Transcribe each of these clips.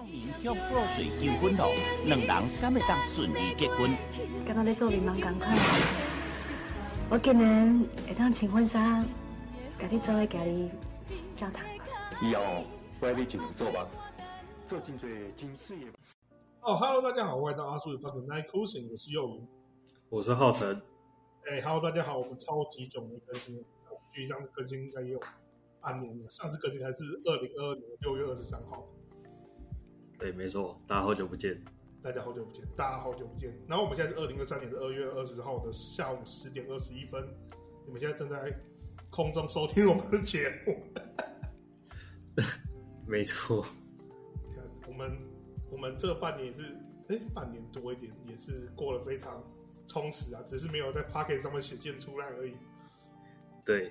少年向布洛瑞求婚咯，两人敢会当顺利结婚？跟他在做柠檬，赶快！我今年会当穿婚纱，跟你做个家己教堂。以后我要你进去做吧，做真济真水的。哦哈喽，大家好，欢迎到阿叔与发哥 Night Cruising，我是幼鱼，我是浩辰。哎哈喽，大家好，我们超级久没更新了，距离上次更新应该也有半年了，上次更新还是二零二二年六月二十三号。对，没错，大家好久不见，大家好久不见，大家好久不见。然后我们现在是二零二三年的二月二十号的下午十点二十一分，你们现在正在空中收听我们的节目。没错，看我们我们这半年也是，哎，半年多一点，也是过得非常充实啊，只是没有在 Podcast 上面显现出来而已。对。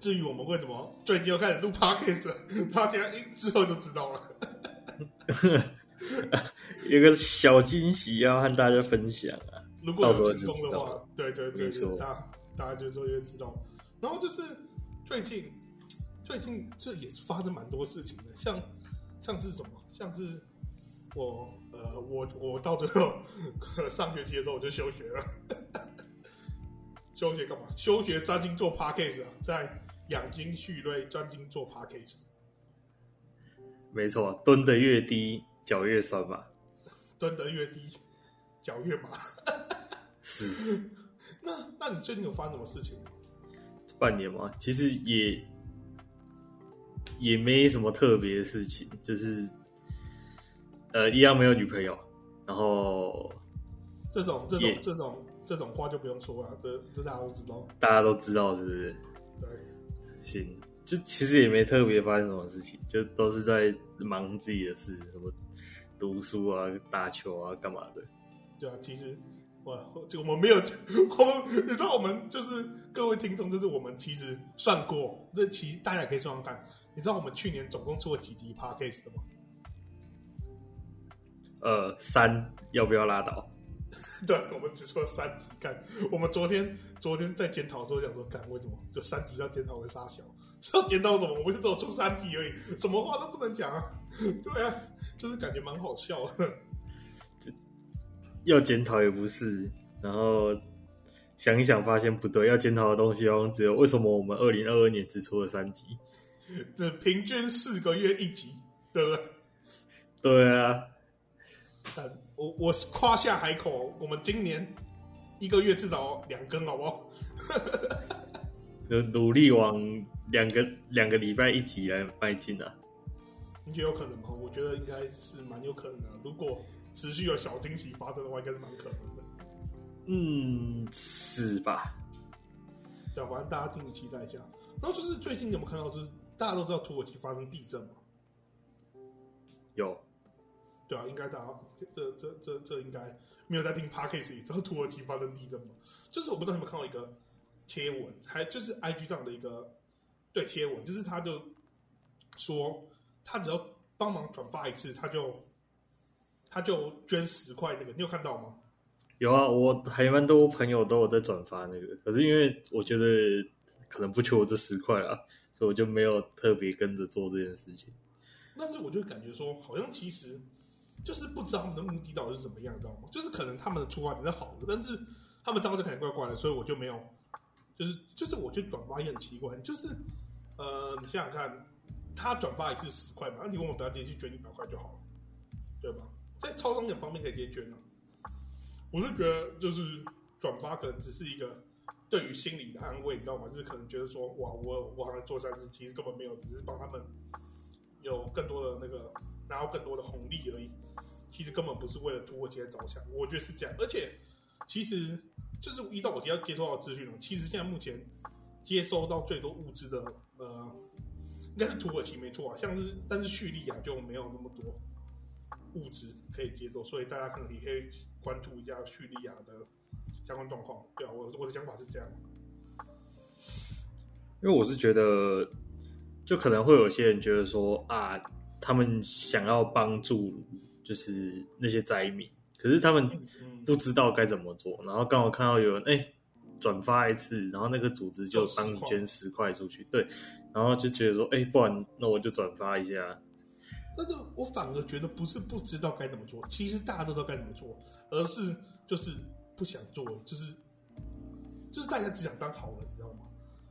至于我们为什么最近要开始录 Podcast，大家之后就知道了。有个小惊喜要和大家分享啊！如果有成功的话，对对对，对，大家大家就说就知道。然后就是最近最近这也是发生蛮多事情的，像像是什么，像是我呃我我到最后 上学期的时候我就休学了。休学干嘛？休学专心做 Podcast 啊，在养精蓄锐，专心做 Podcast。没错，蹲得越低，脚越酸嘛。蹲得越低，脚越麻。是。那那你最近有发生什么事情吗？半年嘛，其实也也没什么特别的事情，就是呃，一样没有女朋友，然后这种这种这种。这种话就不用说了，这这大家都知道。大家都知道是不是？对，行，就其实也没特别发生什么事情，就都是在忙自己的事，什么读书啊、打球啊、干嘛的。对啊，其实我就我们没有，我们你知道我们就是各位听众，就是我们其实算过，这其实大家也可以算算看。你知道我们去年总共出了几集 Podcast 的吗？呃，三，要不要拉倒？对，我们只出了三集，干，我们昨天昨天在检讨的时候想说，干，为什么就三集要检讨为啥小？是要检讨什么？我们是只有出三集而已，什么话都不能讲啊！对啊，就是感觉蛮好笑的。要检讨也不是，然后想一想发现不对，要检讨的东西好像只有为什么我们二零二二年只出了三集？这平均四个月一集，对不对？对啊。我我夸下海口，我们今年一个月至少两根，好不好？就努力往两个两个礼拜一集来迈进啊！你觉得有可能吗？我觉得应该是蛮有可能的。如果持续有小惊喜发生的话，应该是蛮可能的。嗯，是吧？对，反正大家敬请期待一下。然后就是最近有没有看到？就是大家都知道土耳其发生地震吗？有。对啊，应该大家这这这这应该没有在听也知道土耳其发生地震吗？就是我不知道你们看到一个贴文，还就是 IG 上的一个对贴文，就是他就说他只要帮忙转发一次，他就他就捐十块那个，你有看到吗？有啊，我还蛮多朋友都有在转发那个，可是因为我觉得可能不缺我这十块啊，所以我就没有特别跟着做这件事情。但是我就感觉说，好像其实。就是不知道他们的目的到底是怎么样，你知道吗？就是可能他们的出发点是好的，但是他们账号就感觉怪怪的，所以我就没有，就是就是我觉得转发也很奇怪，就是呃，你想想看，他转发一次十块嘛，那你问我不要直接去捐一百块就好了，对吧？在超商点方面可以直接捐啊。我是觉得就是转发可能只是一个对于心理的安慰，你知道吗？就是可能觉得说哇，我我好像做善事，其实根本没有，只是帮他们有更多的那个。拿到更多的红利而已，其实根本不是为了土耳其着想，我觉得是这样。而且，其实就是依照我今天接收到的资讯，其实现在目前接收到最多物资的，呃，应该是土耳其没错啊。像是但是叙利亚就没有那么多物资可以接收，所以大家可能也可以关注一下叙利亚的相关状况。对啊，我我的想法是这样。因为我是觉得，就可能会有些人觉得说啊。他们想要帮助，就是那些灾民，可是他们不知道该怎么做。然后刚好看到有人哎转发一次，然后那个组织就帮你捐十块出去，对，然后就觉得说哎，不然那我就转发一下。但是我反而觉得不是不知道该怎么做，其实大家都知道该怎么做，而是就是不想做，就是就是大家只想当好人，你知道吗？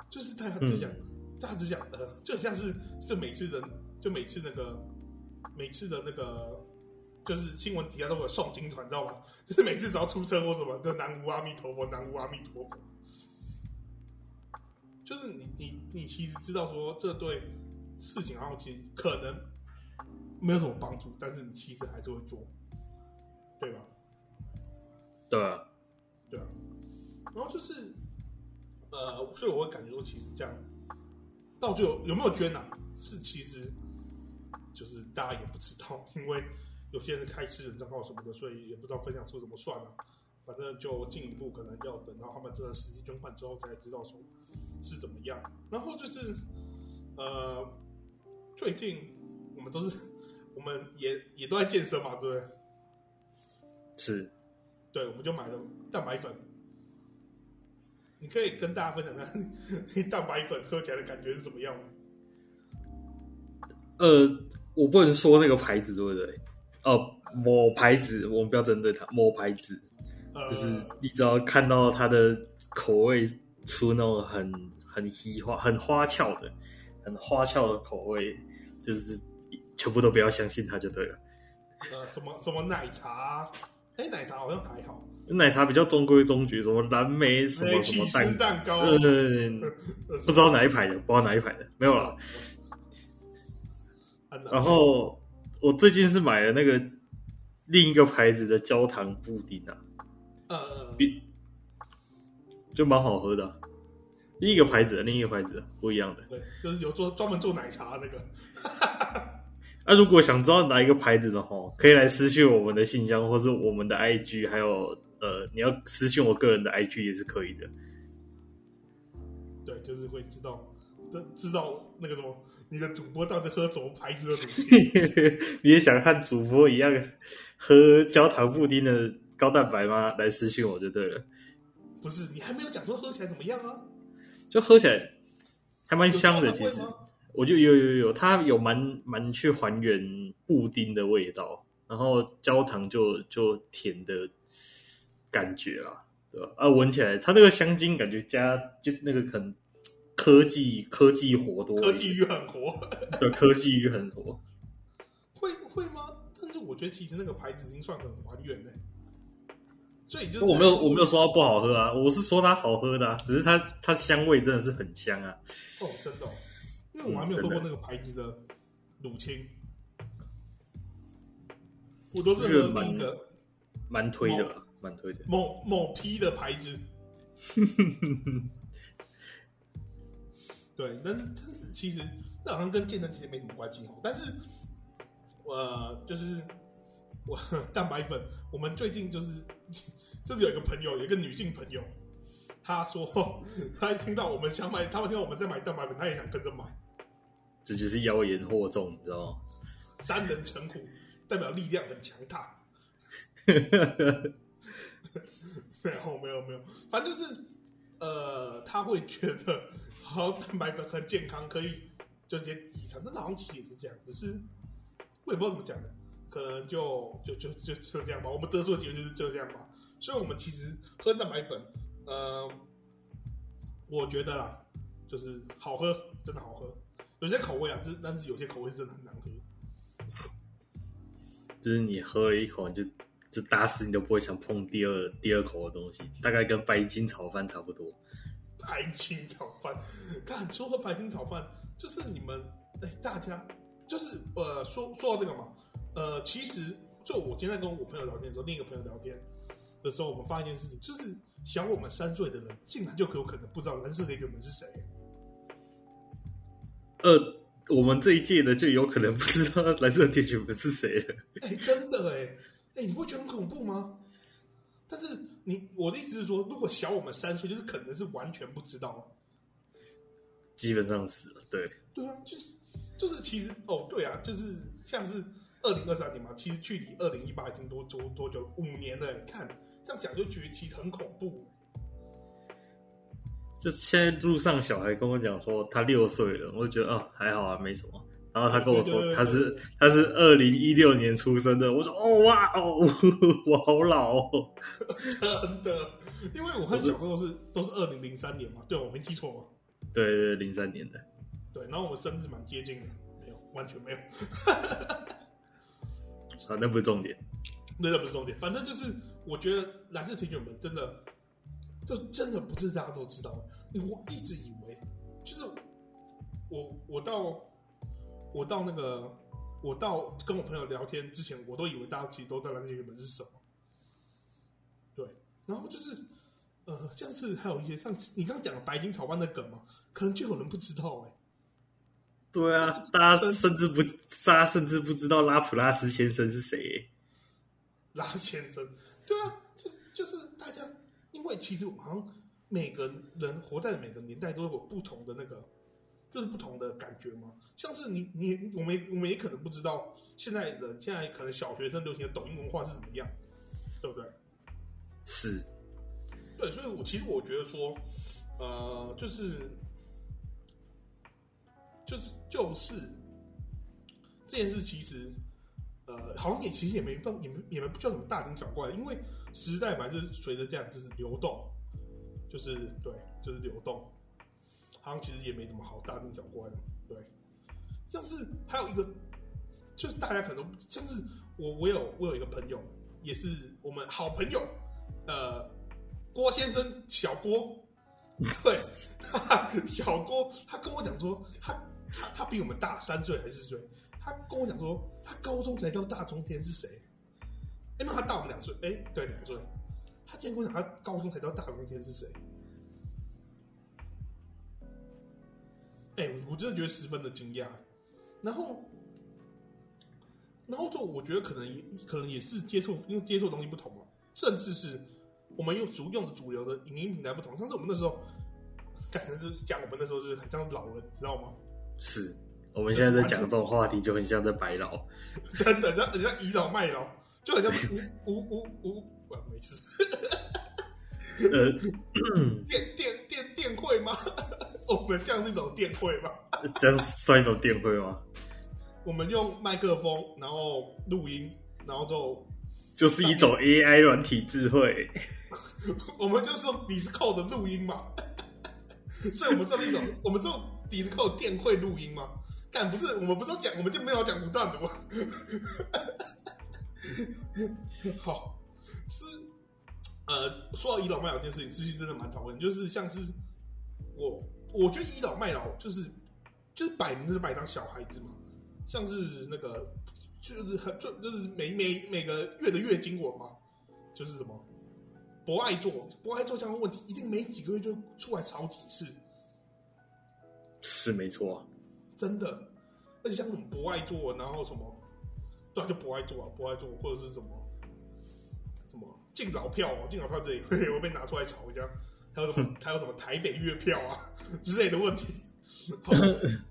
就是大家只想，嗯、大家只想呃，就像是就每次人，就每次那个每次的那个，就是新闻底下都会有诵经团，知道吗？就是每次只要出车祸什么，就南无阿弥陀佛，南无阿弥陀佛。就是你你你其实知道说这对事情，然后其实可能。没有什么帮助，但是你其实还是会做，对吧？对啊，对啊。然后就是，呃，所以我会感觉说，其实这样到最后有没有捐啊？是其实就是大家也不知道，因为有些人开私人账号什么的，所以也不知道分享数怎么算啊。反正就进一步可能要等到他们真的实际捐款之后才知道说是怎么样。然后就是，呃，最近我们都是。我们也也都在健身嘛，对不对？是，对，我们就买了蛋白粉。你可以跟大家分享一下，你 蛋白粉喝起来的感觉是怎么样吗？呃，我不能说那个牌子，对不对？哦，某牌子，我们不要针对它。某牌子，呃、就是你只要看到它的口味出那种很很花、很花俏的、很花俏的口味，就是。全部都不要相信它就对了。呃，什么什么奶茶？哎，奶茶好像还好。奶茶比较中规中矩，什么蓝莓什么什么蛋蛋糕，对对对，不知道哪一排的，不知道哪一排的，没有了。然后我最近是买了那个另一个牌子的焦糖布丁啊，呃，比就蛮好喝的啊。另一个牌子的，另一个牌子的不一样的，对，就是有做专门做奶茶那个。那、啊、如果想知道哪一个牌子的话，可以来私信我们的信箱，或是我们的 IG，还有呃，你要私信我个人的 IG 也是可以的。对，就是会知道，知道那个什么，你的主播到底喝什么牌子的东西？你也想和主播一样喝焦糖布丁的高蛋白吗？来私信我就对了。不是，你还没有讲说喝起来怎么样啊？就喝起来还蛮香的，其实。我就有有有，它有蛮蛮去还原布丁的味道，然后焦糖就就甜的感觉啦，对吧？啊，闻起来它那个香精感觉加就那个可能科技科技活多，科技鱼很活，对，科技鱼很活，会会吗？但是我觉得其实那个牌子已经算很还原了，所以就是我没有我没有说它不好喝啊，我是说它好喝的啊，只是它它香味真的是很香啊，哦，真的哦。因为我还没有喝过那个牌子的乳清，嗯、我都是喝那个蛮推的，蛮推的某某批的牌子。对，但是但是其实这好像跟健身其实没什么关系哦。但是，呃，就是我蛋白粉，我们最近就是就是有一个朋友，有一个女性朋友，她说她听到我们想买，她们听到我们在买蛋白粉，她也想跟着买。这就是妖言惑众，你知道吗？三人成虎，代表力量很强大。没有没有没有，反正就是呃，他会觉得好蛋白粉很健康，可以就直接抵偿。但是好像其实也是这样，只是我也不知道怎么讲的，可能就就就就就这样吧。我们得出的结论就是这样吧。所以，我们其实喝蛋白粉，呃，我觉得啦，就是好喝，真的好喝。有些口味啊，就是，但是有些口味是真的很难喝。就是你喝了一口你，就就打死你都不会想碰第二第二口的东西，大概跟白金炒饭差不多。白金炒饭，看说喝白金炒饭，就是你们哎，大家就是呃，说说到这个嘛，呃，其实就我今天在跟我朋友聊天的时候，另一个朋友聊天的时候，我们发现一件事情，就是小我们三岁的人，竟然就有可能不知道蓝色的原本是谁。呃，我们这一届的就有可能不知道蓝色的铁拳们是谁了。哎、欸，真的哎，哎、欸，你不会觉得很恐怖吗？但是你，我的意思是说，如果小我们三岁，就是可能是完全不知道。基本上是，对。对啊，就是就是，其实哦，对啊，就是像是二零二三年嘛，其实距离二零一八已经多多多久？五年了。看这样讲就觉得其实很恐怖。就现在路上小孩跟我讲说他六岁了，我就觉得啊、哦、还好啊没什么。然然后他跟我说他是他是二零一六年出生的，我说哦哇哦，我好老哦，真的，因为我和小哥都是都是二零零三年嘛，对，我没记错嘛，对对，零三年的，对，然后我们生日蛮接近的，没有，完全没有，啊，那不是重点，那那不是重点，反正就是我觉得蓝色 T 恤们真的，就真的不是大家都知道的，我一直以为就是我我到。我到那个，我到跟我朋友聊天之前，我都以为大家其实都知道蓝色 T 恤门是什么。对，然后就是，呃，像是还有一些像你刚刚讲的白金草班的梗嘛，可能就有人不知道哎、欸。对啊，大家甚至不，大家甚至不知道拉普拉斯先生是谁、欸。拉先生，对啊，就是就是大家，因为其实好像每个人活在每个年代都有不同的那个。就是不同的感觉嘛，像是你你我们我们也可能不知道现在的现在可能小学生流行的抖音文化是怎么样，对不对？是，对，所以我其实我觉得说，呃，就是就是就是这件事其实呃，好像也其实也没办也没也没不需要什么大惊小怪，因为时代嘛，就是随着这样就是流动，就是对，就是流动。像其实也没什么好大惊小怪的，对。像是还有一个，就是大家可能像是我，我有我有一个朋友，也是我们好朋友，呃，郭先生小郭，对，小郭，他跟我讲说，他他他比我们大三岁还是四岁，他跟我讲说，他高中才知道大中天是谁，因为他大我们两岁，哎，对，两岁，他竟然跟我讲他高中才知道大中天是谁。哎、欸，我真的觉得十分的惊讶，然后，然后就我觉得可能也可能也是接触，因为接触的东西不同嘛，甚至是我们用主用的主流的影音平台不同。上次我们那时候，感觉是讲我们那时候就是很像老人，知道吗？是，我们现在在讲这种话题就很像在白老，真的，像很像倚老卖老，就很像无无无无，我没事。呃，电电电电会吗？我们这样是一种电会吗？这样算一种电会吗？我们用麦克风，然后录音，然后就就是一种 AI 软体智慧。我们就是用 Discord 的录音嘛，所以我们这是一种，我们这种 Discord 电会录音嘛。干不是，我们不是讲，我们就没有讲不断的吗？好，是。呃，说到倚老卖老这件事情，其实真的蛮讨厌。就是像是我，我觉得倚老卖老就是就是摆明就是把你当小孩子嘛。像是那个就是很就就是每每每个月的月经文嘛，就是什么不爱做不爱做这样的问题，一定没几个月就出来炒几次。是没错啊，真的。而且像什么不爱做，然后什么对啊，就不爱做啊，博爱做或者是什么什么。敬老票哦，敬老票这里会 会被拿出来炒一下，还有什么还有什么台北月票啊之类的问题。好，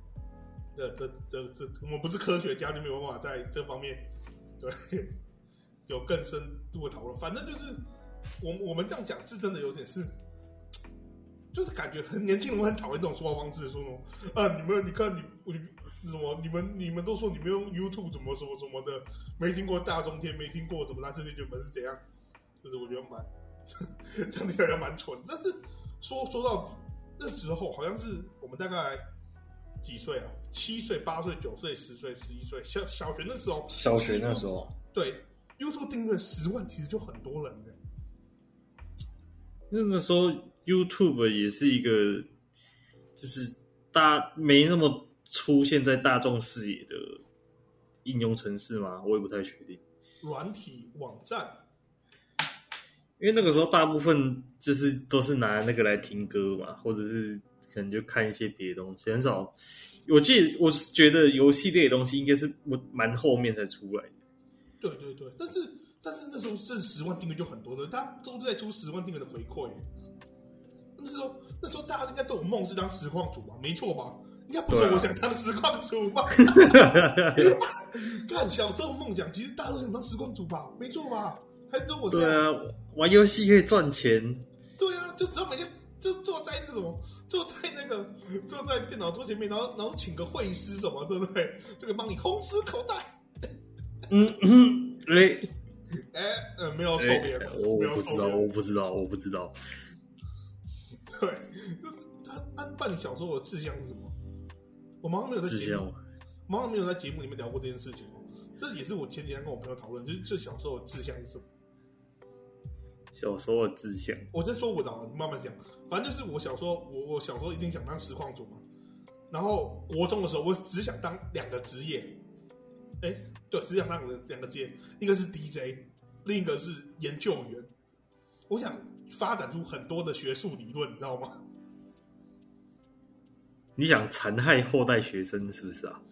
这这这这，我们不是科学家，就没有办法在这方面对有更深度的讨论。反正就是我我们这样讲是真的有点是，就是感觉很年轻人很讨厌这种说话方式，说什么啊，你们你看你你什么你们你们都说你们用 YouTube 怎么什么什么的，没听过大中天，没听过怎么啦，这些原本是怎样？就是我觉得蛮，这样听起来蛮蠢。但是说说到底，那时候好像是我们大概几岁啊？七岁、八岁、九岁、十岁、十一岁，小小学那时候。小学那时候。对，YouTube 订阅十万，其实就很多人的。那个时候 YouTube 也是一个，就是大没那么出现在大众视野的应用程式吗？我也不太确定。软体网站。因为那个时候大部分就是都是拿那个来听歌嘛，或者是可能就看一些别的东西，很少。我记得我是觉得游戏类的东西应该是我蛮后面才出来的。对对对，但是但是那时候挣十万订阅就很多的，他都在出十万订阅的回馈。那时候那时候大家应该都有梦是当实况主吧？没错吧？应该不是我想当实况主吧？看小时候梦想，其实大家都想当实况主吧？没错吧？还是我这样？对啊，玩游戏可以赚钱。对啊，就只要每天就坐在那个什么，坐在那个坐在电脑桌前面，然后然后请个会师什么，对不对？就可以帮你空吃口袋。嗯嗯，哎哎，呃，没有错别，我我不知道，我不知道，我不知道。对，就是他安办小时候的志向是什么？我妈妈没有在节目，没有在节目里面聊过这件事情哦。这也是我前几天跟我朋友讨论，就是这小时候的志向是什么？小时候的志向，我真说不着，你慢慢讲。反正就是我小时候，我我小时候一定想当实况主嘛。然后国中的时候，我只想当两个职业。哎，对，只想当两个两个职业，一个是 DJ，另一个是研究员。我想发展出很多的学术理论，你知道吗？你想残害后代学生是不是啊？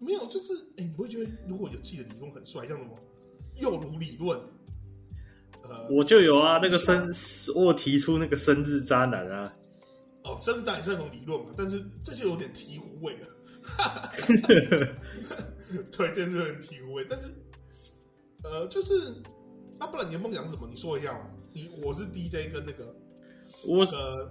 没有，就是哎，你不会觉得如果有自己的理论很帅，像什么诱儒理论？我就有啊，那个生，我提出那个生日渣男啊。哦，生日渣男是那种理论嘛，但是这就有点醍醐味了。对，这是很醍醐味，但是，呃，就是，啊，不然你的梦想是什么？你说一下嘛。你我是 DJ 跟那个，我呃，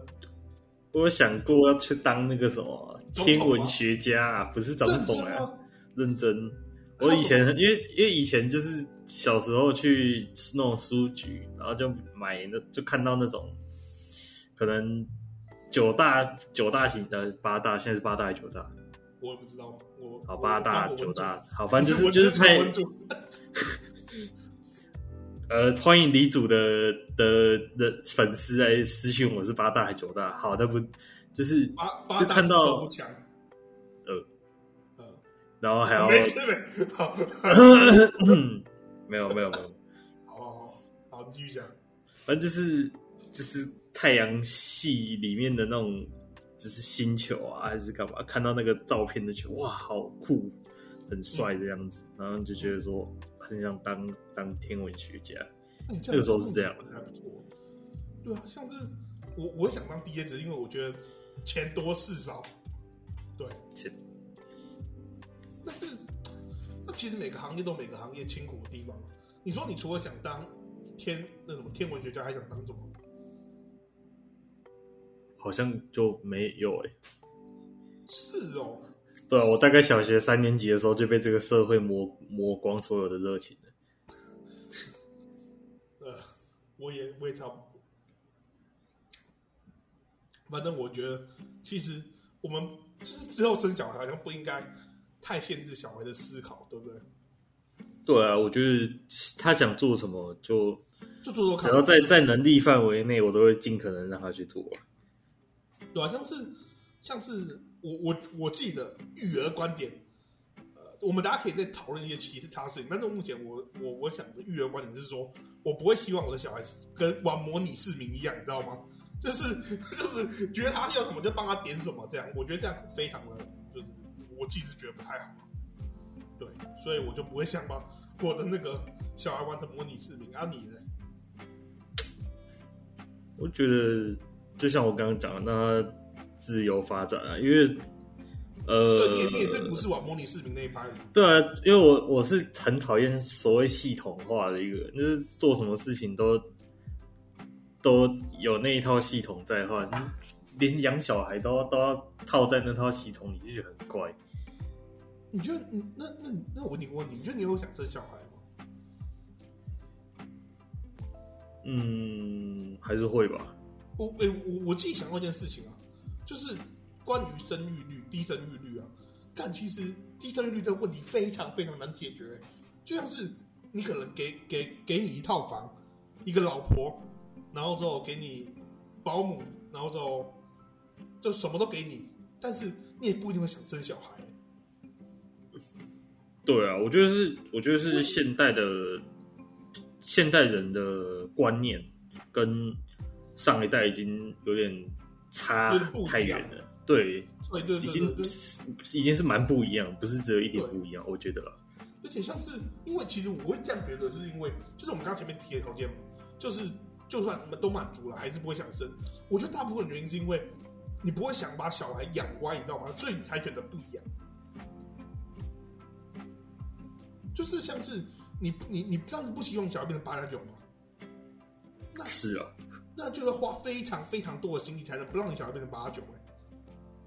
我有想过要去当那个什么天文学家啊，不是总统啊，认真。我以前因为因为以前就是小时候去那种书局，然后就买那就看到那种可能九大九大型的八大，现在是八大还是九大？我也不知道。我好八大九大，好，反正就是就是太。呃，欢迎李主的的的粉丝来私信我是八大还是九大？好，那不就是八八大看到。然后还要没事没好，没有没有没有，好好好，你继续讲。反正就是就是太阳系里面的那种，就是星球啊，还是干嘛？看到那个照片就觉得哇，好酷，很帅的样子，嗯、然后就觉得说很想当当天文学家。这个时候是这样的，还不错。对啊，像是我我想当 DJ，只是因为我觉得钱多事少。对，钱。但是，那其实每个行业都有每个行业辛苦的地方。你说，你除了想当天那什么天文学家，还想当什么？好像就没有哎、欸。是哦。对啊，我大概小学三年级的时候就被这个社会磨磨光所有的热情了。呃，我也我也差不多。反正我觉得，其实我们就是之后生小孩，好像不应该。太限制小孩的思考，对不对？对啊，我觉得他想做什么就就做做看，只要在在能力范围内，我都会尽可能让他去做。对啊，像是像是我我我记得育儿观点，呃，我们大家可以再讨论一些其他事情。但是目前我我我想的育儿观点就是说，我不会希望我的小孩跟玩模拟市民一样，你知道吗？就是 就是觉得他要什么就帮他点什么，这样我觉得这样非常的就是。我其实觉得不太好，对，所以我就不会想把我的那个小孩玩成模拟视频。啊，你呢？我觉得就像我刚刚讲的，那自由发展啊，因为呃，你你也真不是玩模拟市民那一派。对啊，因为我我是很讨厌所谓系统化的一个人，就是做什么事情都都有那一套系统在的话，连养小孩都要都要套在那套系统里，就觉得很怪。你觉得，你那那那我问你个问题，你觉得你有想生小孩吗？嗯，还是会吧。我诶、欸，我我自己想过一件事情啊，就是关于生育率、低生育率啊。但其实低生育率这个问题非常非常难解决，就像是你可能给给给你一套房，一个老婆，然后之后给你保姆，然后之后就什么都给你，但是你也不一定会想生小孩。对啊，我觉得是，我觉得是现代的现代人的观念跟上一代已经有点差太远了。对，对对，已经已经是蛮不一样，不是只有一点不一样。我觉得，而且像是因为其实我会这样觉得，就是因为就是我们刚刚前面提的条件嘛，就是就算你们都满足了，还是不会想生。我觉得大部分原因是因为你不会想把小孩养歪，你知道吗？所以你才觉得不一就是像是你你你当时不希望小孩变成八加九吗？那是啊，那就要花非常非常多的心力才能不让你小孩变成八九哎，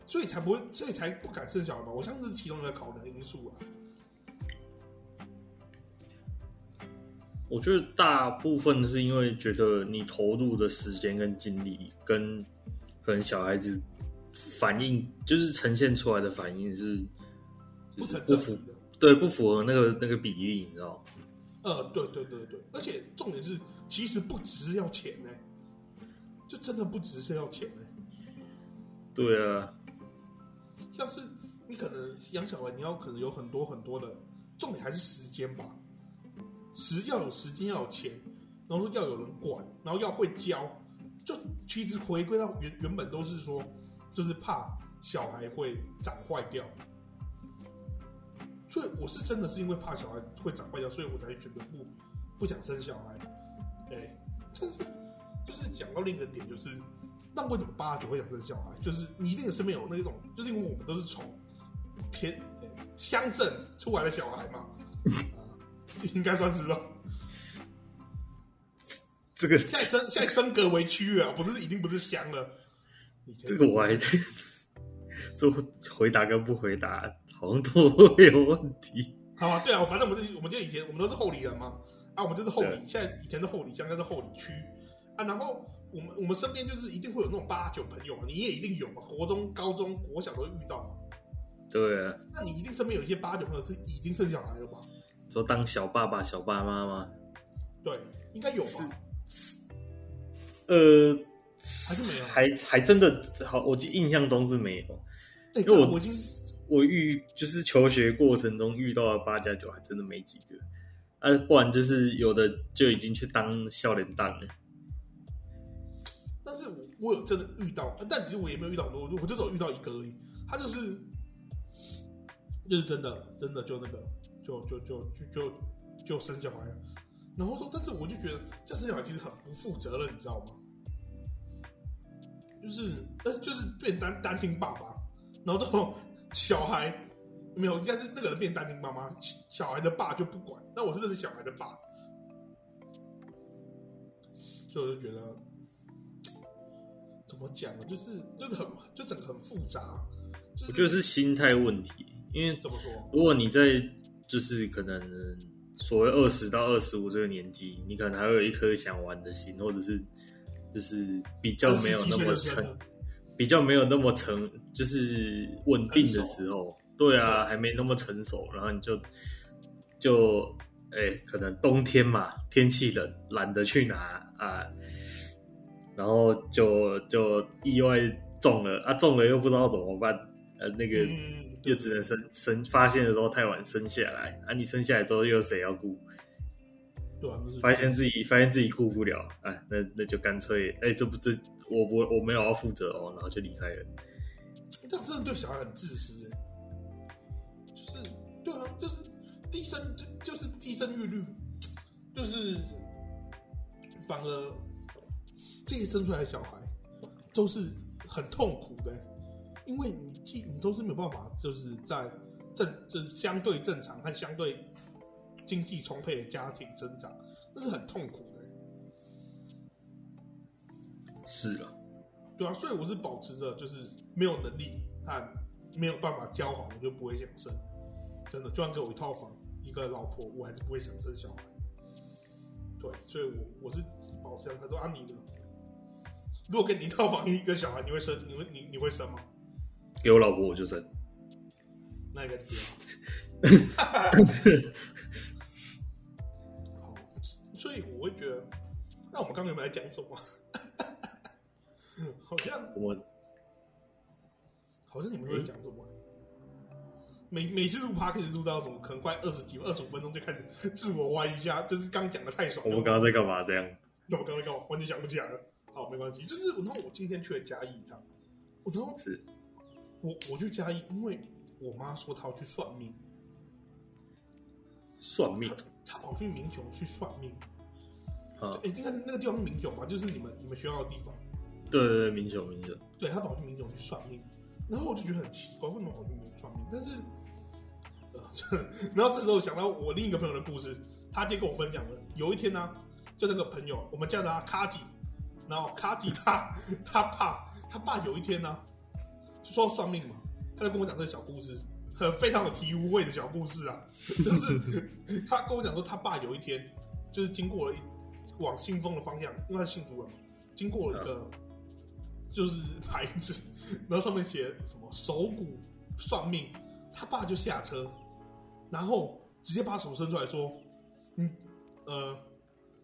所以才不会，所以才不敢生小孩吧？我相信是其中一个考量因素啊。我觉得大部分是因为觉得你投入的时间跟精力，跟可能小孩子反应，就是呈现出来的反应是，就是不符，对，不符合那个那个比例，你知道吗？呃，对对对对，而且重点是，其实不只是要钱呢，就真的不只是要钱呢。对啊，像是你可能养小孩，你要可能有很多很多的，重点还是时间吧。时要有时间，要有钱，然后说要有人管，然后要会教，就其实回归到原原本都是说，就是怕小孩会长坏掉。所以我是真的是因为怕小孩会长坏掉，所以我才选择不不想生小孩。哎，但是就是讲到另一个点，就是那为什么八九会想生小孩？就是你一定身边有那种，就是因为我们都是从偏乡镇出来的小孩嘛。应该算是吧。这个 现在升现在升格为区啊，不是已经不是乡了。这个我还 这回答跟不回答好像都会有问题。好啊，对啊，反正我们是，我们就以前我们都是后里人嘛。啊，我们就是后里，现在以前是后里乡，现在是后里区啊。然后我们我们身边就是一定会有那种八九朋友嘛，你也一定有嘛，国中、高中、国小都会遇到嘛。对啊，那你一定身边有一些八九朋友是已经生小孩了吧？说当小爸爸、小爸妈吗？对，应该有吧。呃，还是没有，还还真的好，我记印象中是没有。欸、因为我我已经我遇就是求学过程中遇到的八加九，还真的没几个。啊，不然就是有的就已经去当笑脸蛋了。但是我我有真的遇到，但其实我也没有遇到很多，我就只有遇到一个而已。他就是就是真的真的就那个。就就就就就就生小孩，然后说，但是我就觉得这生小孩其实很不负责任，你知道吗？就是呃，就是变单单亲爸爸，然后到小孩没有，应该是那个人变单亲妈妈，小孩的爸就不管。那我真的是小孩的爸，所以我就觉得怎么讲呢？就是就是很就整个很复杂。就是、我觉得是心态问题，因为怎么说？如果你在就是可能所谓二十到二十五这个年纪，你可能还会有一颗想玩的心，或者是就是比较没有那么成，比较没有那么成，就是稳定的时候，对啊，还没那么成熟，然后你就就哎、欸，可能冬天嘛，天气冷，懒得去拿啊，然后就就意外中了啊，中了又不知道怎么办，呃，那个。嗯就只能生生发现的时候太晚生下来啊！你生下来之后又有谁要顾？对啊，发现自己发现自己顾不了，哎，那那就干脆哎，这不这我我我没有要负责哦，然后就离开了。这样真的对小孩很自私，就是对啊，就是低生就就是低生育率，就是反而这些生出来的小孩都是很痛苦的。因为你既你都是没有办法，就是在正就是相对正常和相对经济充沛的家庭生长，那是很痛苦的。是啊，对啊，所以我是保持着就是没有能力和没有办法交好，我就不会想生。真的，就算给我一套房、一个老婆，我还是不会想生小孩。对，所以我我是保持这样。他说啊，你呢？如果给你一套房、一个小孩，你会生？你会你你会生吗？给我老婆我就生，那个不要。好，所以我会觉得，那我们刚刚有没有在讲什么？好像我，好像你们在讲什么？每每次录 podcast 录到什么，可能快二十几、二十五分钟就开始 自我怀疑一下，就是刚讲的太爽。我们刚刚在干嘛？这样？那我刚刚干嘛？完全想不起来了。好，没关系。就是然后我今天去了嘉义一趟，我然后是。我我去嘉义，因为我妈说她要去算命。算命？她跑去民雄去算命。啊，哎，应该那个地方是民雄吧？就是你们你们学校的地方。对对对，民雄民雄。对，他跑去民雄去算命，然后我就觉得很奇怪，为什么跑去民雄算命？但是，呃，然后这时候想到我另一个朋友的故事，他就跟我分享了，有一天呢、啊，就那个朋友，我们叫他卡吉，然后卡吉他他爸他爸有一天呢、啊，就说算命嘛，他就跟我讲这个小故事，很非常有醍醐味的小故事啊，就是 他跟我讲说他爸有一天就是经过了一往信封的方向，因为他是信主人嘛，经过了一个就是牌子，然后上面写什么手骨算命，他爸就下车，然后直接把手伸出来说，嗯呃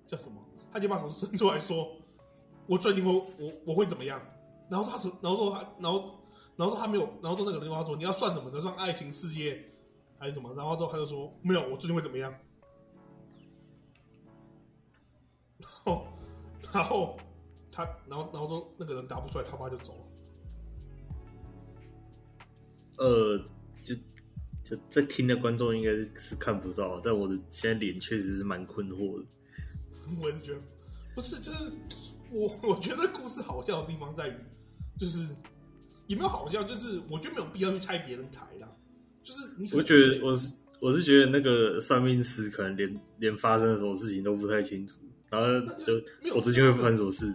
叫什么？他就把手伸出来说：“ 我最近会我我会怎么样？”然后他说：“然后说他，然后然后说他没有，然后说那个人跟他说：‘你要算什么？你要算爱情、事业还是什么？’然后之后他就说：‘没有，我最近会怎么样？’然后然后他然后然后说那个人答不出来，他爸就走了。呃，就就在听的观众应该是看不到，但我的现在脸确实是蛮困惑的。我也是觉得，不是，就是我我觉得故事好笑的地方在于，就是也没有好笑，就是我觉得没有必要去拆别人台啦。就是你，我觉得我是我是觉得那个算命师可能连连发生了什么事情都不太清楚，然后就我最近会发生什么事？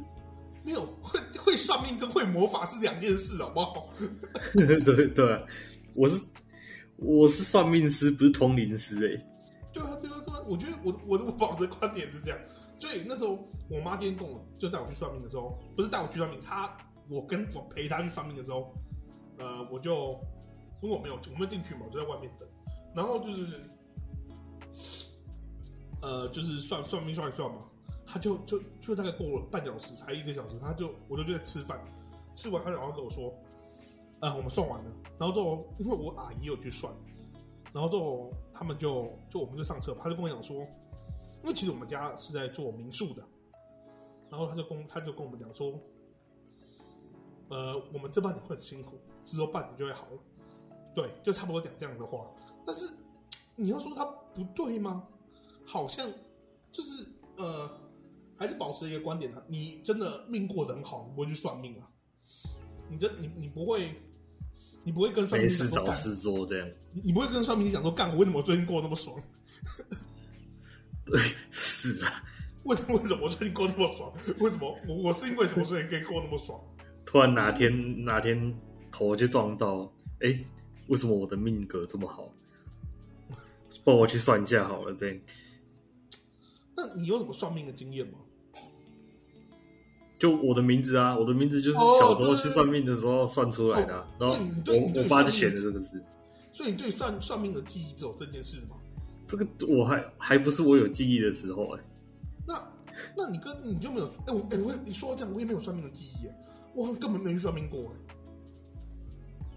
没有会会算命跟会魔法是两件事，好不好？对对啊，我是我是算命师，不是通灵师哎、欸。对啊对啊对啊，我觉得我我我保持的观点是这样。所以那时候，我妈今天跟我就带我去算命的时候，不是带我去算命，她我跟我陪她去算命的时候，呃，我就因为我没有我没有进去嘛，我就在外面等。然后就是，呃，就是算算命算一算嘛，他就就就大概过了半小时还一个小时，他就我就就在吃饭，吃完他然后跟我说，呃，我们算完了。然后之后因为我阿姨有去算，然后之后他们就就我们就上车，他就跟我讲说。因为其实我们家是在做民宿的，然后他就跟他就跟我们讲说，呃，我们这半年会很辛苦，之后半年就会好了，对，就差不多讲这样的话。但是你要说他不对吗？好像就是呃，还是保持一个观点啊，你真的命过得很好，你不会去算命啊？你这你你不会，你不会跟算命师找事做这样，你你不会跟算命师讲说，干我为什么最近过得那么爽？对，是啊。为为什么我最近过那么爽？为什么我我是因为什么所以可以过那么爽？突然哪天哪天头就撞到，哎、欸，为什么我的命格这么好？帮我去算一下好了，这样。那你有什么算命的经验吗？就我的名字啊，我的名字就是小时候去算命的时候算出来的、啊哦。然后我我爸就选的这个字。所以你对算算命的记忆只有这件事吗？这个我还还不是我有记忆的时候哎、欸，那那你跟你就没有哎我哎我你说这样我也没有算命的记忆哎，我根本没去算命过哎。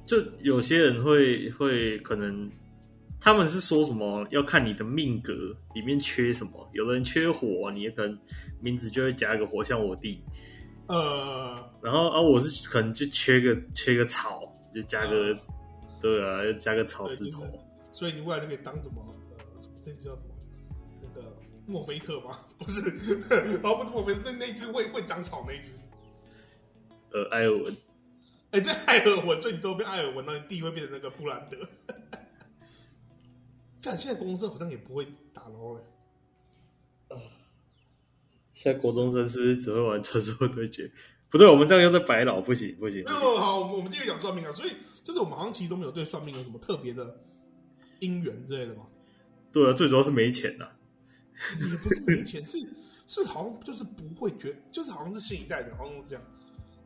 就有些人会会可能他们是说什么要看你的命格里面缺什么，有的人缺火，你也可能名字就会加一个火，像我弟，呃，然后啊我是可能就缺个缺个草，就加个、呃、对啊，要加个草字头，就是、所以你未来就可以当什么？呃那只叫什么？那个墨菲特吗？不是，哦，不是墨菲特，那那只会会长草那只。呃，艾尔文。哎、欸，对，艾尔文，所以你都变艾尔文，那你弟会变成那个布兰德。但现在高中生好像也不会打捞了。啊，现在国中生是不是只会玩传说对决？不对，我们这样又在白老，不行不行。哦，好，我们继续讲算命啊。所以，就是我们好像其实都没有对算命有什么特别的因缘之类的嘛。对啊，最主要是没钱呐、啊。也不是没钱，是是好像就是不会觉，就是好像是新一代的，好像这样，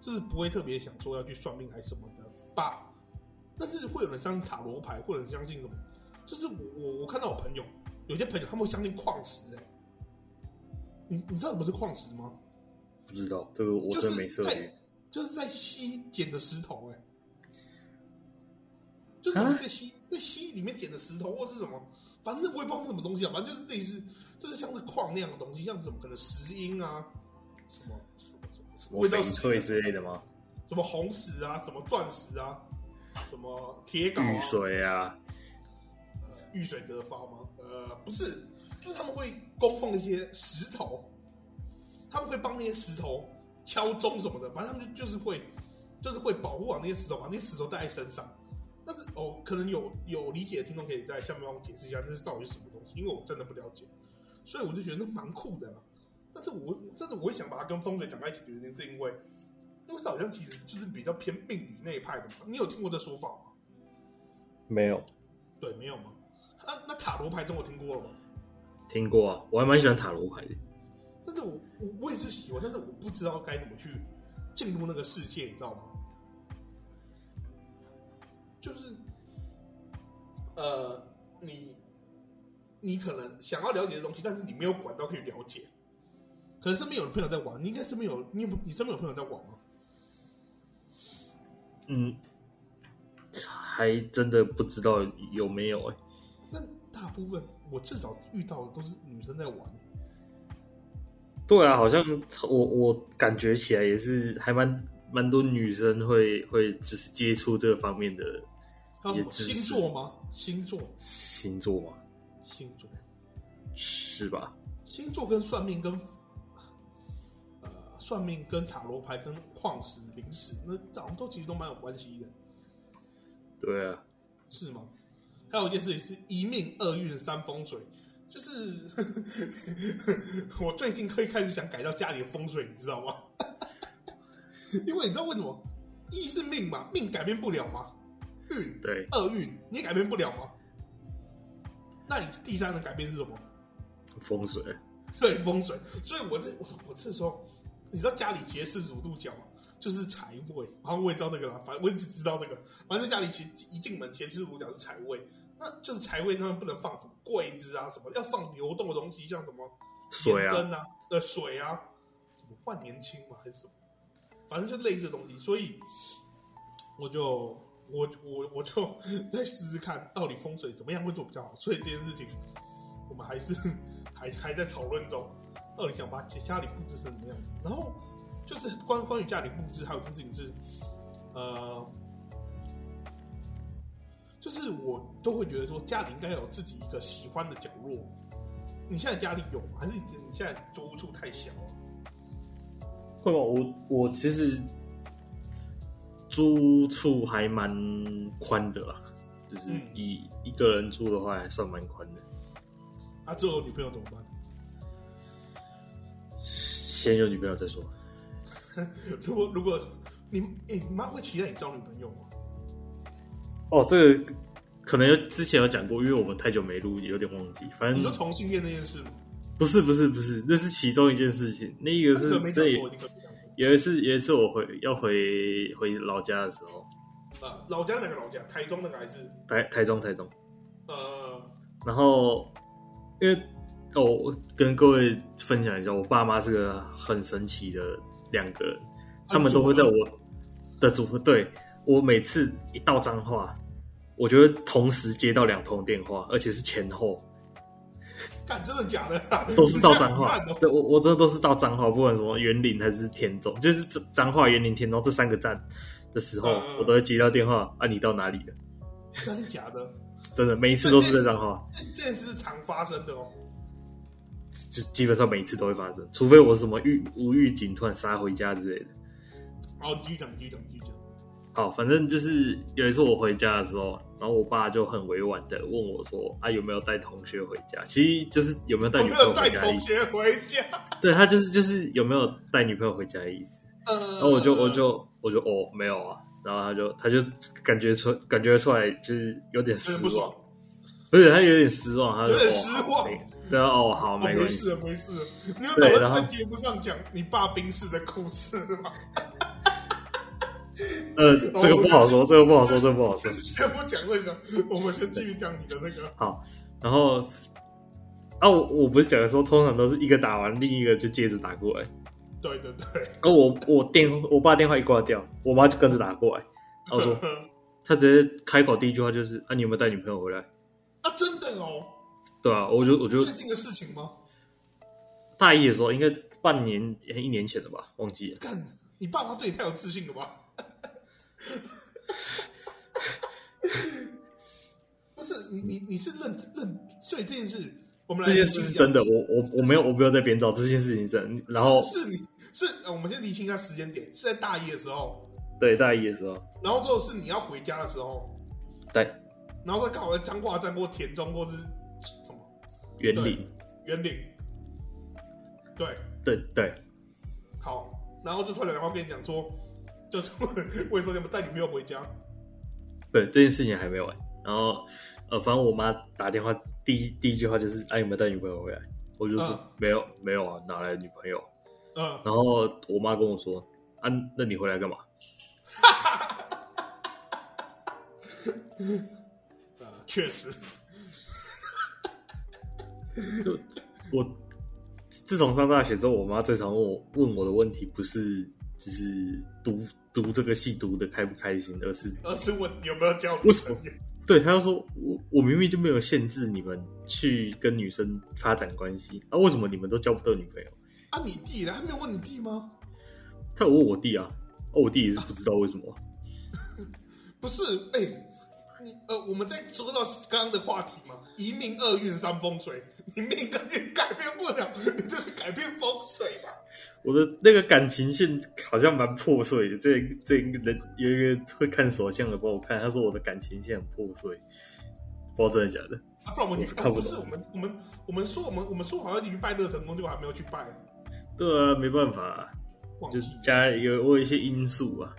就是不会特别想说要去算命还是什么的吧。但是会有人相信塔罗牌，或者相信什么？就是我我我看到我朋友有些朋友他们会相信矿石、欸，哎，你你知道什么是矿石吗？不知道，这个我真没涉猎。就是在溪捡的石头、欸，哎，就是在溪在溪里面捡的石头，或是什么？反正我也不知道是什么东西啊，反正就是类似，就是像是矿那样的东西，像什么可能石英啊，什么什么什么什么翡翠之类的吗？什么红石啊，什么钻石啊，什么铁镐啊，玉水啊，呃，玉水则发吗？呃，不是，就是他们会供奉一些石头，他们会帮那些石头敲钟什么的，反正他们就就是会，就是会保护好那些石头，把那些石头带在身上。但是哦，可能有有理解的听众可以在下面帮我解释一下，那是到底是什么东西？因为我真的不了解，所以我就觉得那蛮酷的。但是我但是我会想把它跟风水讲在一起的原因，是因为因为这好像其实就是比较偏命理那一派的嘛。你有听过这说法吗？没有，对，没有吗？那那塔罗牌中我听过了吗？听过啊，我还蛮喜欢塔罗牌的。但是我我我也是喜欢，但是我不知道该怎么去进入那个世界，你知道吗？就是，呃，你你可能想要了解的东西，但是你没有管道可以了解。可能身边有朋友在玩，你应该身边有你有你身边有朋友在玩吗？嗯，还真的不知道有没有哎、欸。那大部分我至少遇到的都是女生在玩。对啊，好像我我感觉起来也是还蛮蛮多女生会会就是接触这个方面的一些知识。星座吗？星座？星座吗？星座是吧？星座跟算命跟呃算命跟塔罗牌跟矿石灵石，那好像都其实都蛮有关系的。对啊，是吗？还有一件事情是一命二运三风水。就是 我最近可以开始想改掉家里的风水，你知道吗？因为你知道为什么？一是命嘛，命改变不了吗？运对，二运你也改变不了吗？那你第三能改变是什么？风水，对风水。所以我这我我这时候，你知道家里结四十五度角就是财位，然后我也知道这个了，反正我一直知道这个。反正家里其一进门前四十五度角是财位。那就是财位，他们不能放什么柜子啊，什么要放流动的东西，像什么水啊、灯啊、呃水啊，什么换年轻嘛还是什么，反正就类似的东西。所以我就我我我就 再试试看，到底风水怎么样会做比较好。所以这件事情我们还是 还还在讨论中，到底想把家里布置成什么样子。然后就是关关于家里布置，还有一件事情是，呃。就是我都会觉得说，家里应该有自己一个喜欢的角落。你现在家里有吗？还是你现在租屋处太小了？会吗？我我其实租屋处还蛮宽的啦，就是以一个人住的话，还算蛮宽的。啊，之后女朋友怎么办？先有女朋友再说。如果如果你，欸、你妈会期待你交女朋友吗？哦，这个可能有之前有讲过，因为我们太久没录，有点忘记。反正你说同性恋那件事吗？不是不是不是，那是其中一件事情。那一个是这有一次有一次我回要回回老家的时候，啊，老家哪个老家？台中那个还是台台中台中？呃，然后因为哦，我跟各位分享一下，我爸妈是个很神奇的两个人，啊、他们都会在我的组合对。我每次一到脏话，我就会同时接到两通电话，而且是前后。干，真的假的、啊？都是到彰化。对，我我真的都是到彰化，不管什么园林还是田中，就是彰化、园林、田中这三个站的时候，嗯、我都会接到电话。啊，你到哪里了？真的假的？真的，每一次都是在彰化。这件事常发生的哦。就基本上每一次都会发生，除非我什么预无预警突然杀回家之类的。哦，继续讲，继续讲，继续讲。好，反正就是有一次我回家的时候，然后我爸就很委婉的问我说：“啊，有没有带同学回家？”其实就是有没有带女朋友回家的意思。有没有带同学回家？对，他就是就是有没有带女朋友回家的意思。嗯、然后我就我就我就哦没有啊，然后他就他就感觉出感觉出来就是有点失望，不，是他有点失望，他就有点失望。哦、对啊，哦好，没关系，没事没事。你有打算在节目上讲你爸冰室的故事吗？呃，这个不好说，这个不好说，这个不好说。先不讲这个，我们先继续讲你的那个。好，然后啊，我我不是讲的时候，通常都是一个打完，另一个就接着打过来。对对对。而我我电我爸电话一挂掉，我妈就跟着打过来。然后说，他直接开口第一句话就是：“啊，你有没有带女朋友回来？”啊，真的哦。对啊，我就我就最近的事情吗？大一的时候，应该半年一年前的吧，忘记了。干，你爸妈对你太有自信了吧？不是你你你是认认，所以这件事我们来这件事是真的，我我我没有我没有在编造，这件事情是真。然后是，是你是我们先厘清一下时间点，是在大一的时候，对大一的时候，然后之后是你要回家的时候，对，然后再刚好在彰化站过田中或是什么员林员林，对对对。好，然后就突然打电话跟你讲说，就问 说你们带女朋友回家。对，这件事情还没完。然后呃，反正我妈打电话第一第一句话就是：“哎、啊，有没有带女朋友回来？”我就说：“嗯、没有，没有啊，哪来的女朋友？”嗯。然后我妈跟我说：“啊，那你回来干嘛？”哈哈哈确实。就 我自从上大学之后，我妈最常问我问我的问题不是就是读读这个戏读的开不开心，而是而是问有没有交。为什么？对，她就说我我明明就没有限制你们去跟女生发展关系啊，为什么你们都交不到女朋友？啊，你弟呢？他没有问你弟吗？他有问我弟啊，哦，我弟也是不知道为什么。啊、不是，哎、欸。你呃，我们在说到刚刚的话题嘛，一命二运三风水，你命跟运改变不了，你就去改变风水吧。我的那个感情线好像蛮破碎的，这这个人有一个会看手相的帮我看，他说我的感情线很破碎，不知道真的假的。啊，不然我们看不是我们我们我们说我们我们说好要你去拜乐成功，结果还没有去拜。对啊，没办法、啊，就是加一个我有一些因素啊。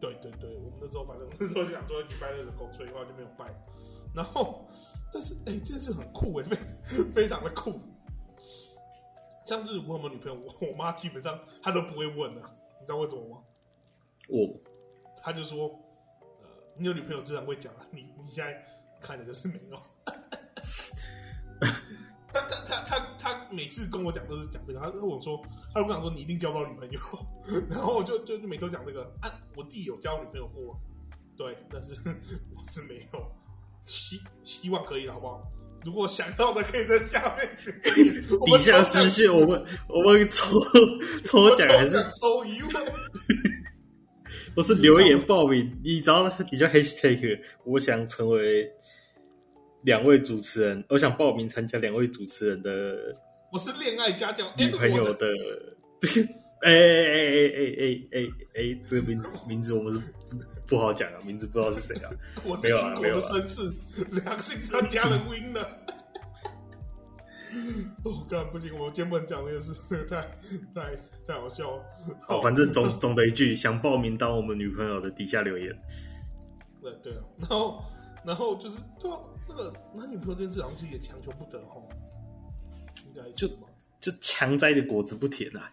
对对对，我们那时候反正那时候想做礼拜日的工，所以话就没有拜。然后，但是哎，这件事很酷哎，非非常的酷。像是我有没有女朋友，我我妈基本上她都不会问的，你知道为什么吗？我，她就说，呃，你有女朋友自然会讲啊，你你现在看的就是没有。他他他每次跟我讲都是讲这个，他跟我说，他跟我讲说你一定交不到女朋友，然后我就就每周讲这个。啊，我弟有交女朋友过，对，但是 我是没有，希希望可以，好不好？如果想要的，可以在下面 底下私信我们，我们抽抽奖还是抽一万？不是留言报名，你只要你叫 hashtag，我想成为。两位主持人，我想报名参加两位主持人的。我是恋爱家教女朋友的。哎哎哎哎哎哎哎，这个名名字我们是不好讲啊，名字不知道是谁啊。我是英国的绅士，两性参加了 win 了。哦，干不行，我今天不能讲这个事，太太太好笑了。好，反正总总的一句，想报名当我们女朋友的，底下留言。对对啊，然后然后就是对啊。那个男女朋友这件事，好像其实也强求不得哈。应该就就强摘的果子不甜啊，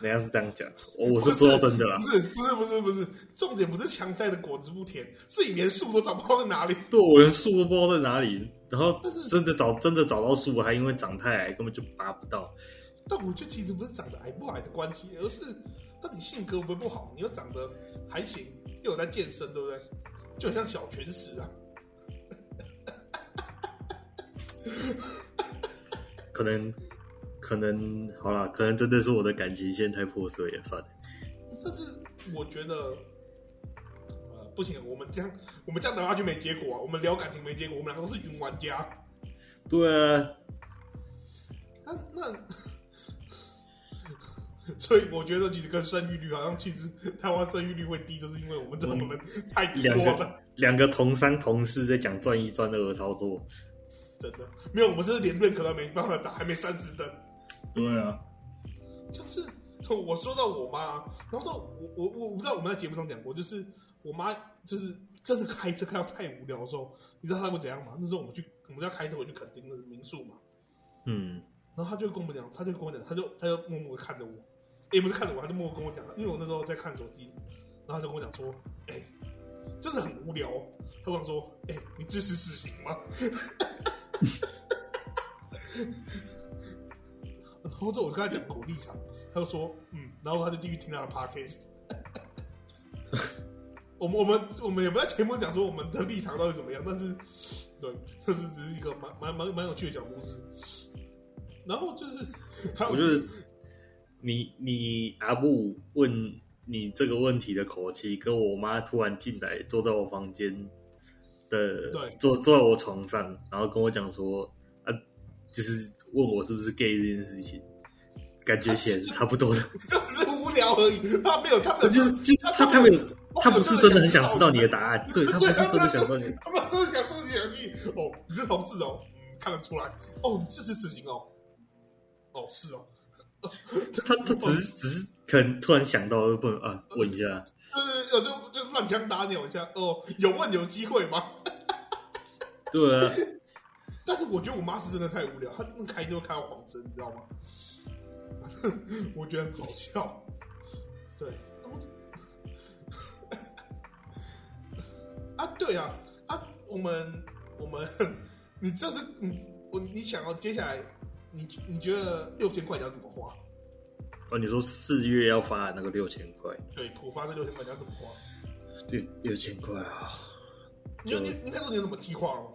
人家是这样讲，我我是不知道真的啦。不是不是不是不是，重点不是强摘的果子不甜，是你连树都找不到在哪里。对，我连树都不知道在哪里，然后真的找真的找到树，还因为长太矮，根本就拔不到。但我觉得其实不是长得矮不矮的关系，而是到底性格会不会不好？你又长得还行，又有在健身，对不对？就像小拳石啊。可能，可能好了，可能真的是我的感情线太破碎了，算了。但是我觉得，呃，不行，我们这样，我们这样聊下去没结果啊。我们聊感情没结果，我们两个都是云玩家。对啊。那那，所以我觉得其实跟生育率好像，其实台湾生育率会低，就是因为我们这种人太多了。两个同三同四在讲赚一赚二的操作。真的没有，我们这是连认可都没办法打，还没三十灯。对啊，就是我说到我妈，然后说我我我不知道我们在节目上讲过，就是我妈就是真的开车开到太无聊的时候，你知道她会怎样吗？那时候我们去我们要开车回去垦丁的民宿嘛，嗯，然后她就跟我们讲，她就跟我讲，她就她就默默的看着我，也不是看着我，她就默默跟我讲，因为我那时候在看手机，然后她就跟我讲说，哎、欸，真的很无聊。她跟我说，哎、欸，你支持死刑吗？然后之后我就跟他讲我立场，他就说嗯，然后他就继续听他的 podcast。我们我们我们也不在节目讲说我们的立场到底怎么样，但是对，这是只是一个蛮蛮蛮蛮有趣的小故事。然后就是，我觉得你你阿布问你这个问题的口气，跟我妈突然进来坐在我房间。的对，坐坐在我床上，然后跟我讲说，啊，就是问我是不是 gay 这件事情，感觉起来是差不多的，就只是无聊而已。他没有，他没有，就是就他他没有，他不是真的很想知道你的答案，对，他不是真的想知道你，他不是真的想知道你。哦，你是同志哦，嗯，看得出来。哦，你支持死刑哦。哦，是哦。他他只是只是可能突然想到，不能啊，问一下。对对对，就就乱枪打鸟一下。哦，有问有机会吗？对啊。但是我觉得我妈是真的太无聊，她开就开到黄针，你知道吗？我觉得很好笑。对。啊，对啊，啊，我们我们，你这是你我你想要接下来，你你觉得六千块你要怎么花？哦，你说四月要发的那个六千块？对，突发这六千块你要怎么花？六六千块啊！你你你看说你有什么计划了吗？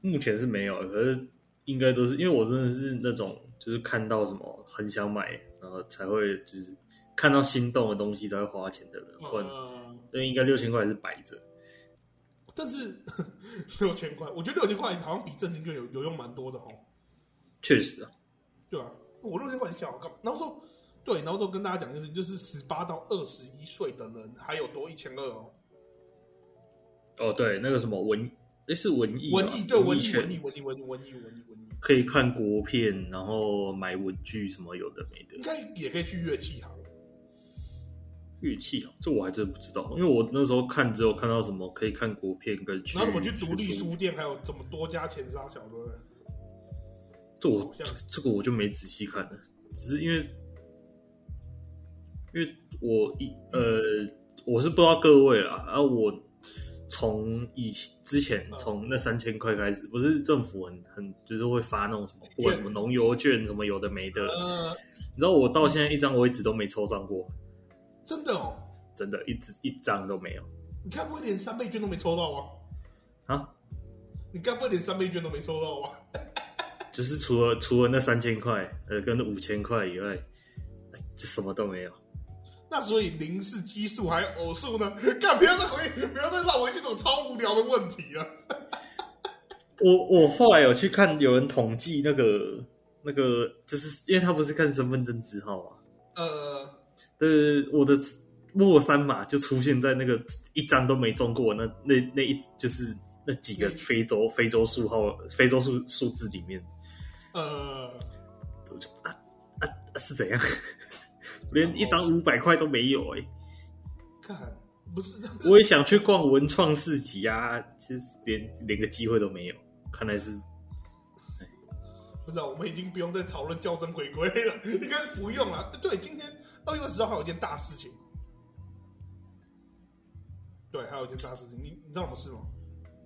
目前是没有，可是应该都是因为我真的是那种，就是看到什么很想买，然后才会就是看到心动的东西才会花钱的人。嗯，那应该六千块还是摆着。但是六千块，我觉得六千块好像比振兴券有有用蛮多的哦。确实啊，对啊。我六千块钱？然后说，对，然后就跟大家讲一件事情，就是十八到二十一岁的人还有多一千二哦。哦，对，那个什么文，诶是文艺，文艺对文艺文艺文艺文艺文艺文艺文艺，可以看国片，然后买文具什么有的没的，应该也可以去乐器行。乐器行，这我还真不知道，因为我那时候看只有看到什么可以看国片跟去，然后怎么去独立书店，还有怎么多加钱杀小的。这我这个我就没仔细看了，只是因为，因为我一呃，我是不知道各位啦，然后我从以之前从那三千块开始，不是政府很很就是会发那种什么，不管什么农游券什么有的没的，你知道我到现在一张我一直都没抽上过，真的哦，真的，一直一张都没有，你该不会连三倍券都没抽到吗？啊？你该不会连三倍券都没抽到吗？就是除了除了那三千块，呃，跟那五千块以外，就什么都没有。那所以零是奇数还是偶数呢？干，不要再回，不要再绕回这种超无聊的问题了。我我后来有去看，有人统计那个那个，就是因为他不是看身份证字号嘛。呃，呃，我的末三码就出现在那个一张都没中过那那那一就是那几个非洲非洲数号非洲数数字里面。呃，啊啊是怎样？连一张五百块都没有哎、欸！看，不是，我也想去逛文创市集啊，其实连连个机会都没有。看来是，不知道，我们已经不用再讨论校正回归了，应该是不用了。对，今天二月二十号还有一件大事情。对，还有一件大事情，你你知道什么事吗？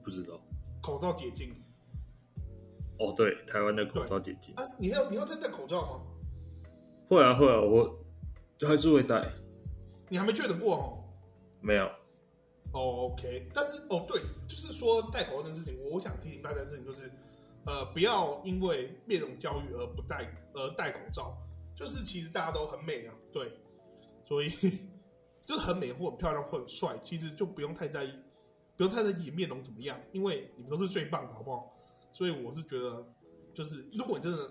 不知道。口罩解禁。哦，对，台湾的口罩解禁啊！你要你要再戴口罩吗？会啊会啊，我还是会戴。你还没确诊过哦？没有。哦，OK，但是哦，对，就是说戴口罩这件事情，我想提醒大家的事情就是，呃，不要因为面容焦虑而不戴而戴口罩。就是其实大家都很美啊，对，所以就是很美或很漂亮或很帅，其实就不用太在意，不用太在意面容怎么样，因为你们都是最棒的，好不好？所以我是觉得，就是如果你真的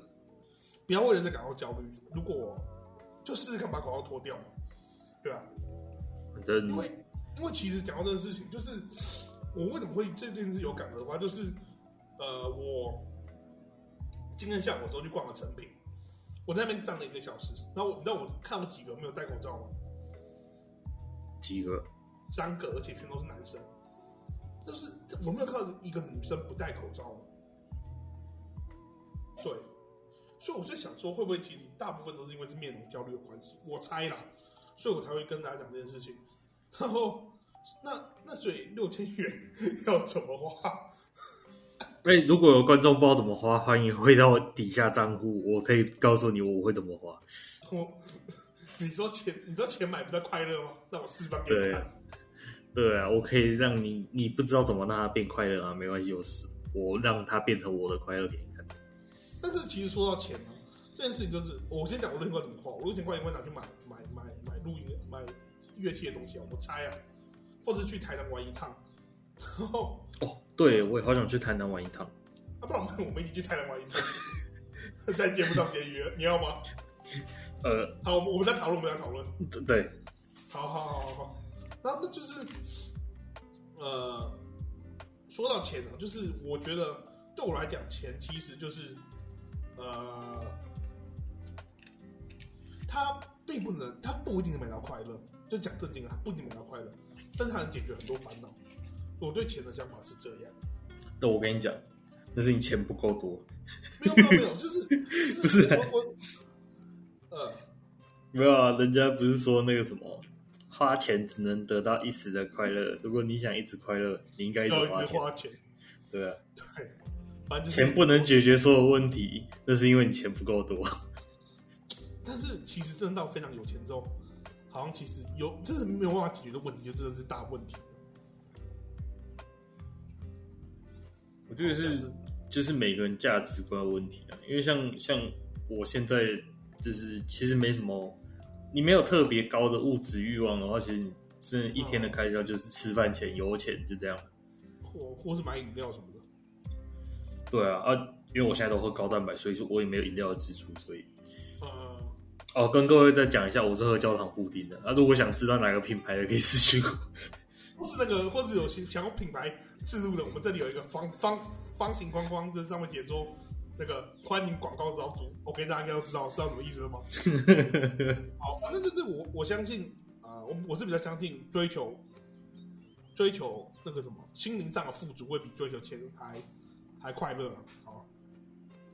不要为人家感到焦虑，如果就试试看把口罩脱掉，对吧？反正因为因为其实讲到这个事情，就是我为什么会这件事有感而发，就是呃，我今天下午的时候去逛了成品，我在那边站了一个小时，然后你知道我看了几个没有戴口罩吗？几个？三个，而且全都是男生，就是我没有看到一个女生不戴口罩。对，所以我在想说，会不会其实大部分都是因为是面容焦虑的关系？我猜啦，所以我才会跟大家讲这件事情。然后，那那所以六千元 要怎么花？哎、欸，如果有观众不知道怎么花，欢迎回到底下账户，我可以告诉你我会怎么花。我，你说钱，你知道钱买不到快乐吗？那我示范给你看。对，啊，我可以让你，你不知道怎么让它变快乐啊？没关系，我是我让它变成我的快乐点。但是其实说到钱呢、啊，这件事情就是我先讲我六千块怎么花。我六千块钱会拿去买买买买录音、买乐器的东西啊，我猜啊，或者去台南玩一趟。然后哦，对，我也好想去台南玩一趟。啊，不然我们我们一起去台南玩一趟，在节目上结约，你要吗？呃，好，我们在讨论，我们在讨论。对，好好好好好。那那就是呃，说到钱呢、啊，就是我觉得对我来讲，钱其实就是。呃，他并不能，他不一定能买到快乐。就讲正经的，他不一定买到快乐，但他能解决很多烦恼。我对钱的想法是这样。那我跟你讲，那是你钱不够多。没有没有没有，就是、就是、不是我我呃没有啊，人家不是说那个什么，花钱只能得到一时的快乐。如果你想一直快乐，你应该一直花钱。花钱对啊，对，反正钱不能解决所有问题，那是因为你钱不够多。但是其实真的到非常有钱之后，好像其实有真的没有办法解决的问题，就真的是大问题。我觉得是，就是每个人价值观的问题啊。因为像像我现在就是其实没什么，你没有特别高的物质欲望的话，其实你真的一天的开销就是吃饭钱、油钱，就这样。或或是买饮料什么的。对啊啊，因为我现在都喝高蛋白，所以说我也没有饮料的支出，所以。嗯。哦，跟各位再讲一下，我是喝焦糖布丁的。啊，如果想知道哪个品牌的，可以私讯我。是那个，或者有想要品牌置入的，我们这里有一个方方方形框框，这上面写说那个欢迎广告招租。OK，大家应该都知道知道什么意思了吗？好，反正就是我我相信啊、呃，我我是比较相信追求追求那个什么心灵上的富足，会比追求钱还还快乐。好，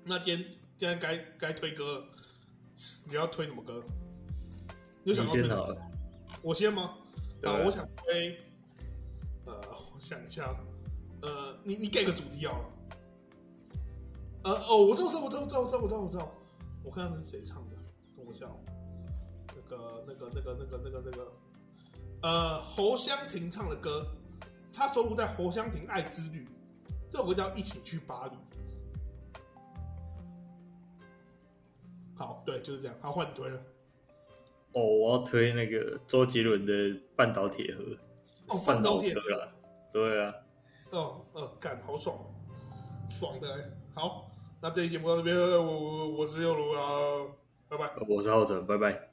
那今天今天该该推歌了。你要推什么歌？你想要推什么？好了，我先吗？啊，我想推。呃，我想一下。呃，你你给个主题好了。呃哦，我知道，我知道，我知道，我知道，我知道，我知道，我知道。我看看是谁唱的，等我一下。那个，那个，那个，那个，那个，那个。呃，侯湘婷唱的歌，他收录在《侯湘婷爱之旅》这首歌叫《一起去巴黎》。好，对，就是这样。好，换你推了。哦，我要推那个周杰伦的《半岛铁盒》。哦，半岛铁盒啊。对啊。哦，呃，干，好爽，爽的。好，那这期节目到这边，我我我是佑如啊，拜拜。我是浩辰，拜拜。